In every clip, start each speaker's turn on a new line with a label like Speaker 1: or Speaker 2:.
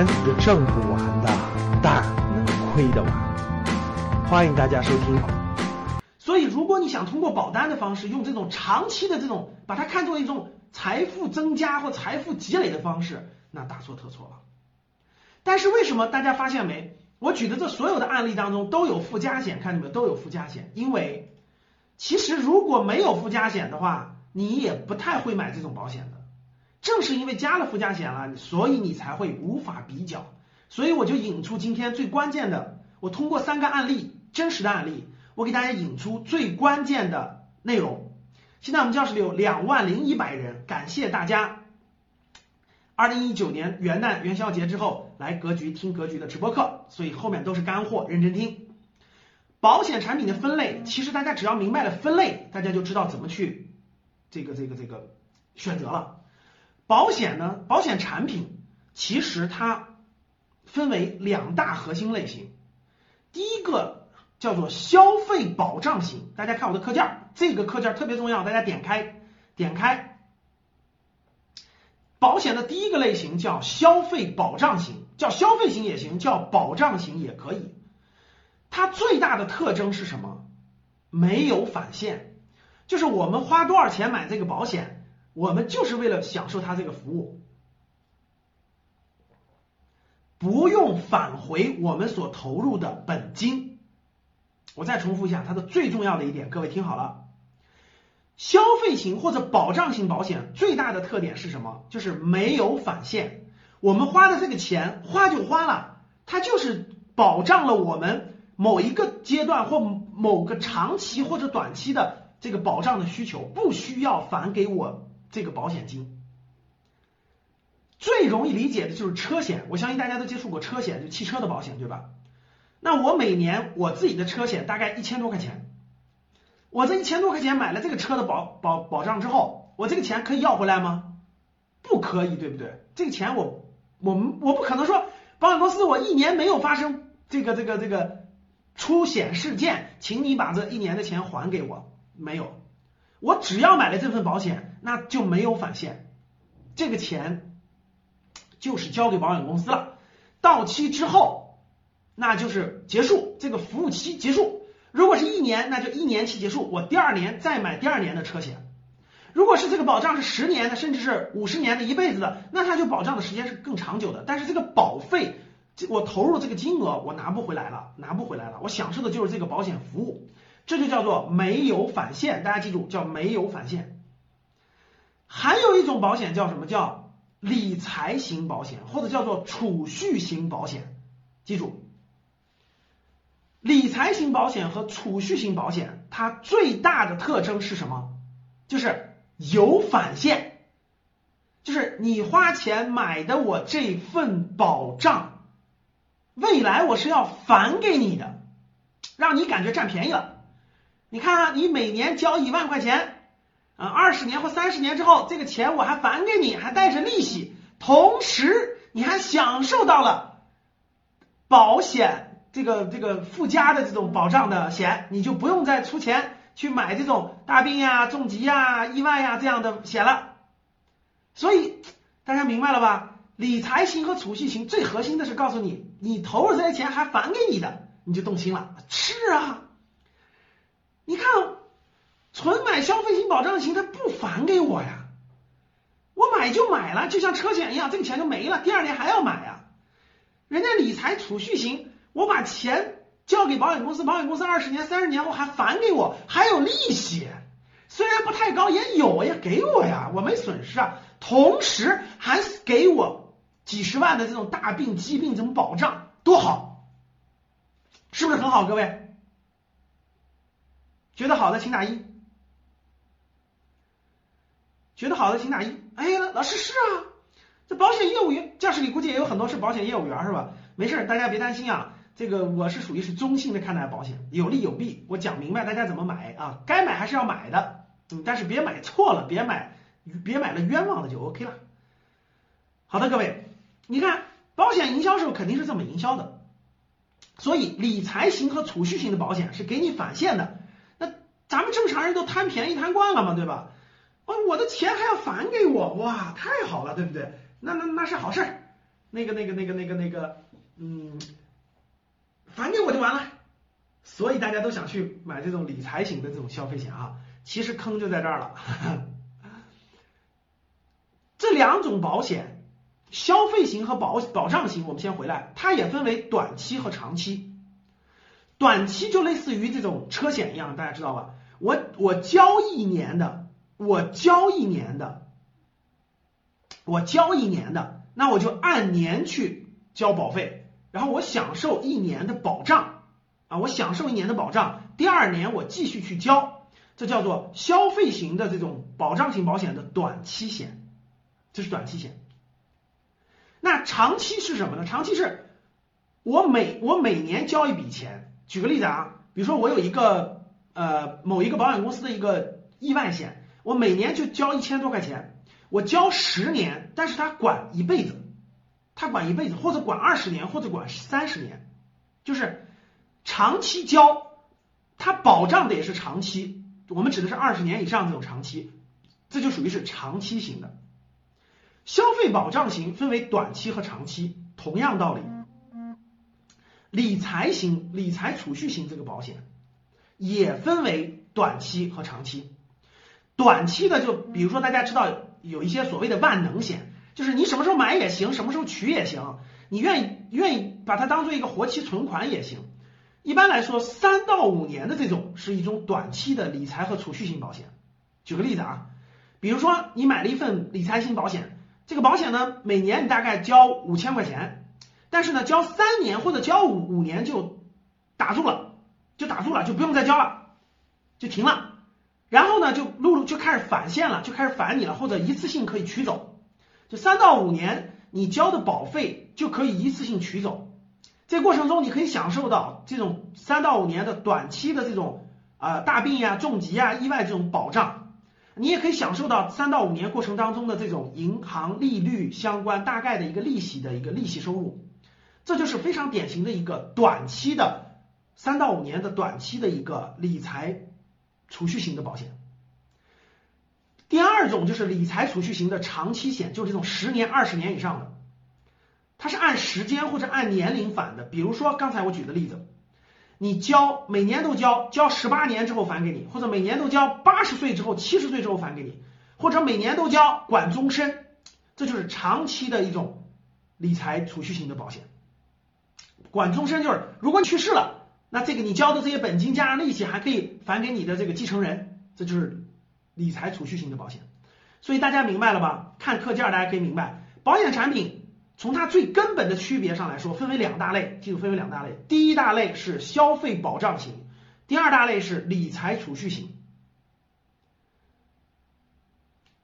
Speaker 1: 钱是挣不完的，但能亏得完。欢迎大家收听。
Speaker 2: 所以，如果你想通过保单的方式，用这种长期的这种，把它看作一种财富增加或财富积累的方式，那大错特错了。但是为什么大家发现没？我举的这所有的案例当中都有附加险，看见没？都有附加险。因为其实如果没有附加险的话，你也不太会买这种保险的。正是因为加了附加险了，所以你才会无法比较。所以我就引出今天最关键的，我通过三个案例，真实的案例，我给大家引出最关键的内容。现在我们教室里有两万零一百人，感谢大家。二零一九年元旦元宵节之后来格局听格局的直播课，所以后面都是干货，认真听。保险产品的分类，其实大家只要明白了分类，大家就知道怎么去这个这个这个选择了。保险呢？保险产品其实它分为两大核心类型。第一个叫做消费保障型，大家看我的课件，这个课件特别重要，大家点开点开。保险的第一个类型叫消费保障型，叫消费型也行，叫保障型也可以。它最大的特征是什么？没有返现，就是我们花多少钱买这个保险。我们就是为了享受它这个服务，不用返回我们所投入的本金。我再重复一下，它的最重要的一点，各位听好了，消费型或者保障型保险最大的特点是什么？就是没有返现。我们花的这个钱花就花了，它就是保障了我们某一个阶段或某个长期或者短期的这个保障的需求，不需要返给我。这个保险金最容易理解的就是车险，我相信大家都接触过车险，就汽车的保险，对吧？那我每年我自己的车险大概一千多块钱，我这一千多块钱买了这个车的保保保障之后，我这个钱可以要回来吗？不可以，对不对？这个钱我我们我不可能说保险公司我一年没有发生这个这个这个出险事件，请你把这一年的钱还给我，没有。我只要买了这份保险，那就没有返现，这个钱就是交给保险公司了。到期之后，那就是结束这个服务期结束。如果是一年，那就一年期结束，我第二年再买第二年的车险。如果是这个保障是十年的，甚至是五十年的一辈子的，那它就保障的时间是更长久的。但是这个保费，我投入这个金额我拿不回来了，拿不回来了。我享受的就是这个保险服务。这就叫做没有返现，大家记住叫没有返现。还有一种保险叫什么叫理财型保险，或者叫做储蓄型保险。记住，理财型保险和储蓄型保险，它最大的特征是什么？就是有返现，就是你花钱买的我这份保障，未来我是要返给你的，让你感觉占便宜了。你看啊，你每年交一万块钱，啊，二十年或三十年之后，这个钱我还返给你，还带着利息，同时你还享受到了保险这个这个附加的这种保障的险，你就不用再出钱去买这种大病呀、重疾呀、意外呀这样的险了。所以大家明白了吧？理财型和储蓄型最核心的是告诉你，你投入这些钱还返给你的，你就动心了。是啊。你看，纯买消费型保障型，他不返给我呀，我买就买了，就像车险一样，这个钱就没了，第二年还要买呀。人家理财储蓄型，我把钱交给保险公司，保险公司二十年、三十年后还返给我，还有利息，虽然不太高，也有呀，给我呀，我没损失啊。同时还给我几十万的这种大病、疾病这种保障，多好，是不是很好，各位？觉得好的请打一，觉得好的请打一。哎，老师是啊，这保险业务员教室里估计也有很多是保险业务员是吧？没事，大家别担心啊。这个我是属于是中性的看待保险，有利有弊，我讲明白大家怎么买啊。该买还是要买的，嗯，但是别买错了，别买别买了冤枉的就 OK 了。好的，各位，你看保险营销时候肯定是这么营销的，所以理财型和储蓄型的保险是给你返现的。咱们正常人都贪便宜贪惯了嘛，对吧？哦，我的钱还要返给我，哇，太好了，对不对？那那那是好事儿，那个那个那个那个那个，嗯，返给我就完了。所以大家都想去买这种理财型的这种消费险啊，其实坑就在这儿了。这两种保险，消费型和保保障型，我们先回来，它也分为短期和长期。短期就类似于这种车险一样，大家知道吧？我我交一年的，我交一年的，我交一年的，那我就按年去交保费，然后我享受一年的保障啊，我享受一年的保障，第二年我继续去交，这叫做消费型的这种保障型保险的短期险，这是短期险。那长期是什么呢？长期是我每我每年交一笔钱。举个例子啊，比如说我有一个呃某一个保险公司的一个意外险，我每年就交一千多块钱，我交十年，但是他管一辈子，他管一辈子，或者管二十年，或者管三十年，就是长期交，它保障的也是长期，我们指的是二十年以上这种长期，这就属于是长期型的。消费保障型分为短期和长期，同样道理。理财型、理财储蓄型这个保险也分为短期和长期。短期的就比如说大家知道有一些所谓的万能险，就是你什么时候买也行，什么时候取也行，你愿意愿意把它当做一个活期存款也行。一般来说，三到五年的这种是一种短期的理财和储蓄型保险。举个例子啊，比如说你买了一份理财型保险，这个保险呢每年你大概交五千块钱。但是呢，交三年或者交五五年就打住了，就打住了，就不用再交了，就停了。然后呢，就陆陆就开始返现了，就开始返你了，或者一次性可以取走。就三到五年，你交的保费就可以一次性取走。这过程中，你可以享受到这种三到五年的短期的这种啊大病呀、重疾呀、意外这种保障。你也可以享受到三到五年过程当中的这种银行利率相关大概的一个利息的一个利息收入。这就是非常典型的一个短期的三到五年的短期的一个理财储蓄型的保险。第二种就是理财储蓄型的长期险，就是这种十年、二十年以上的，它是按时间或者按年龄返的。比如说刚才我举的例子，你交每年都交，交十八年之后返给你，或者每年都交八十岁之后、七十岁之后返给你，或者每年都交管终身，这就是长期的一种理财储蓄型的保险。管终身就是，如果你去世了，那这个你交的这些本金加上利息还可以返给你的这个继承人，这就是理财储蓄型的保险。所以大家明白了吧？看课件大家可以明白，保险产品从它最根本的区别上来说，分为两大类，记住分为两大类。第一大类是消费保障型，第二大类是理财储蓄型。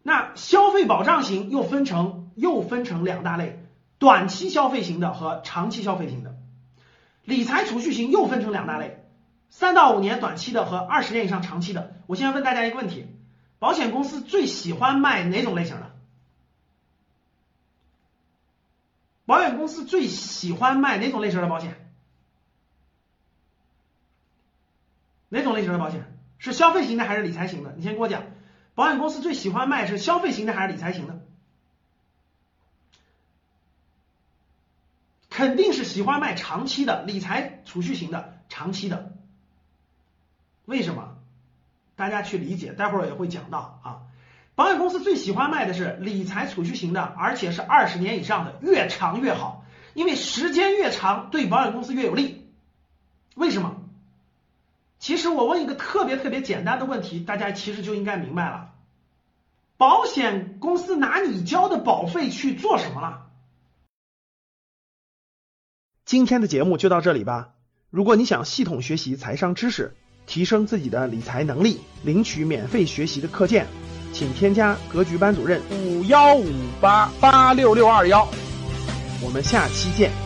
Speaker 2: 那消费保障型又分成又分成两大类，短期消费型的和长期消费型的。理财储蓄型又分成两大类，三到五年短期的和二十年以上长期的。我现在问大家一个问题：保险公司最喜欢卖哪种类型的？保险公司最喜欢卖哪种类型的保险？哪种类型的保险？是消费型的还是理财型的？你先给我讲，保险公司最喜欢卖是消费型的还是理财型的？肯定是喜欢卖长期的理财储蓄型的长期的，为什么？大家去理解，待会儿也会讲到啊。保险公司最喜欢卖的是理财储蓄型的，而且是二十年以上的，越长越好，因为时间越长对保险公司越有利。为什么？其实我问一个特别特别简单的问题，大家其实就应该明白了，保险公司拿你交的保费去做什么了？
Speaker 1: 今天的节目就到这里吧。如果你想系统学习财商知识，提升自己的理财能力，领取免费学习的课件，请添加格局班主任
Speaker 3: 五幺五八八六六二幺。
Speaker 1: 我们下期见。